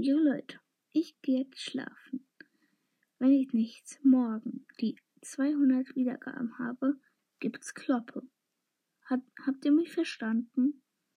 Jo Leute, ich gehe jetzt schlafen. Wenn ich nicht morgen die 200 Wiedergaben habe, gibt's Kloppe. Hat, habt ihr mich verstanden?